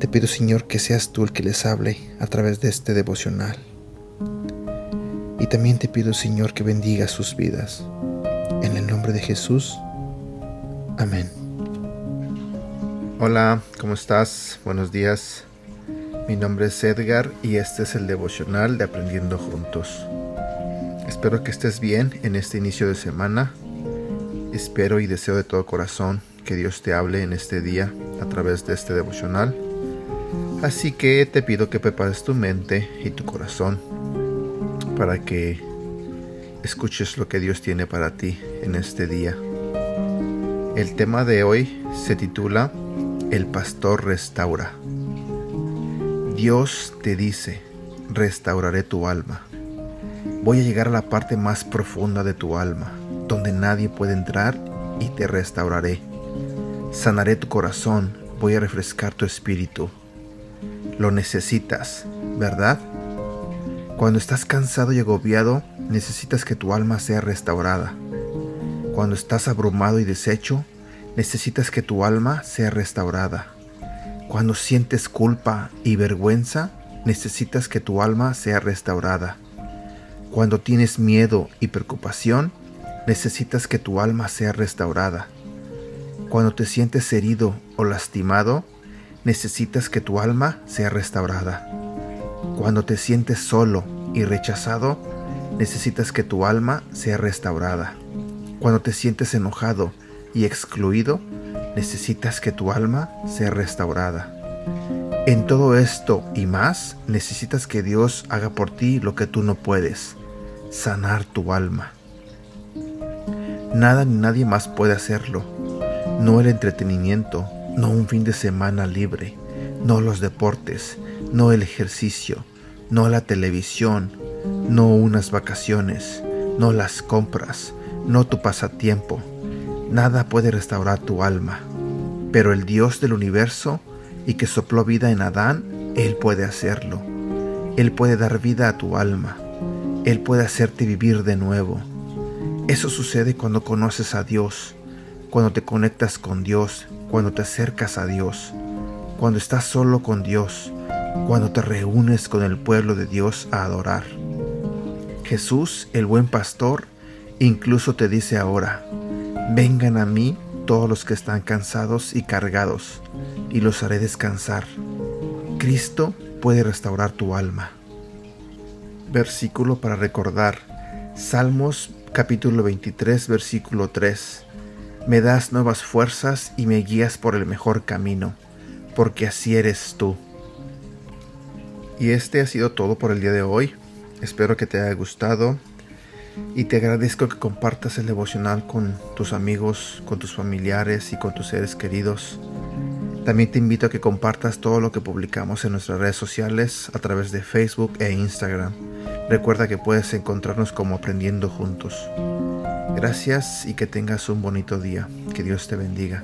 Te pido, Señor, que seas tú el que les hable a través de este devocional. Y también te pido, Señor, que bendiga sus vidas. En el nombre de Jesús. Amén. Hola, ¿cómo estás? Buenos días. Mi nombre es Edgar y este es el devocional de Aprendiendo Juntos. Espero que estés bien en este inicio de semana. Espero y deseo de todo corazón que Dios te hable en este día a través de este devocional. Así que te pido que prepares tu mente y tu corazón para que escuches lo que Dios tiene para ti en este día. El tema de hoy se titula el pastor restaura. Dios te dice, restauraré tu alma. Voy a llegar a la parte más profunda de tu alma, donde nadie puede entrar y te restauraré. Sanaré tu corazón, voy a refrescar tu espíritu. Lo necesitas, ¿verdad? Cuando estás cansado y agobiado, necesitas que tu alma sea restaurada. Cuando estás abrumado y deshecho, necesitas que tu alma sea restaurada. Cuando sientes culpa y vergüenza, necesitas que tu alma sea restaurada. Cuando tienes miedo y preocupación, necesitas que tu alma sea restaurada. Cuando te sientes herido o lastimado, necesitas que tu alma sea restaurada. Cuando te sientes solo y rechazado, necesitas que tu alma sea restaurada. Cuando te sientes enojado y excluido, necesitas que tu alma sea restaurada. En todo esto y más, necesitas que Dios haga por ti lo que tú no puedes, sanar tu alma. Nada ni nadie más puede hacerlo. No el entretenimiento, no un fin de semana libre, no los deportes, no el ejercicio, no la televisión, no unas vacaciones, no las compras, no tu pasatiempo, Nada puede restaurar tu alma, pero el Dios del universo y que sopló vida en Adán, Él puede hacerlo. Él puede dar vida a tu alma. Él puede hacerte vivir de nuevo. Eso sucede cuando conoces a Dios, cuando te conectas con Dios, cuando te acercas a Dios, cuando estás solo con Dios, cuando te reúnes con el pueblo de Dios a adorar. Jesús, el buen pastor, incluso te dice ahora, Vengan a mí todos los que están cansados y cargados, y los haré descansar. Cristo puede restaurar tu alma. Versículo para recordar. Salmos capítulo 23, versículo 3. Me das nuevas fuerzas y me guías por el mejor camino, porque así eres tú. Y este ha sido todo por el día de hoy. Espero que te haya gustado y te agradezco que compartas el devocional con tus amigos, con tus familiares y con tus seres queridos. También te invito a que compartas todo lo que publicamos en nuestras redes sociales a través de Facebook e Instagram. Recuerda que puedes encontrarnos como aprendiendo juntos. Gracias y que tengas un bonito día. Que Dios te bendiga.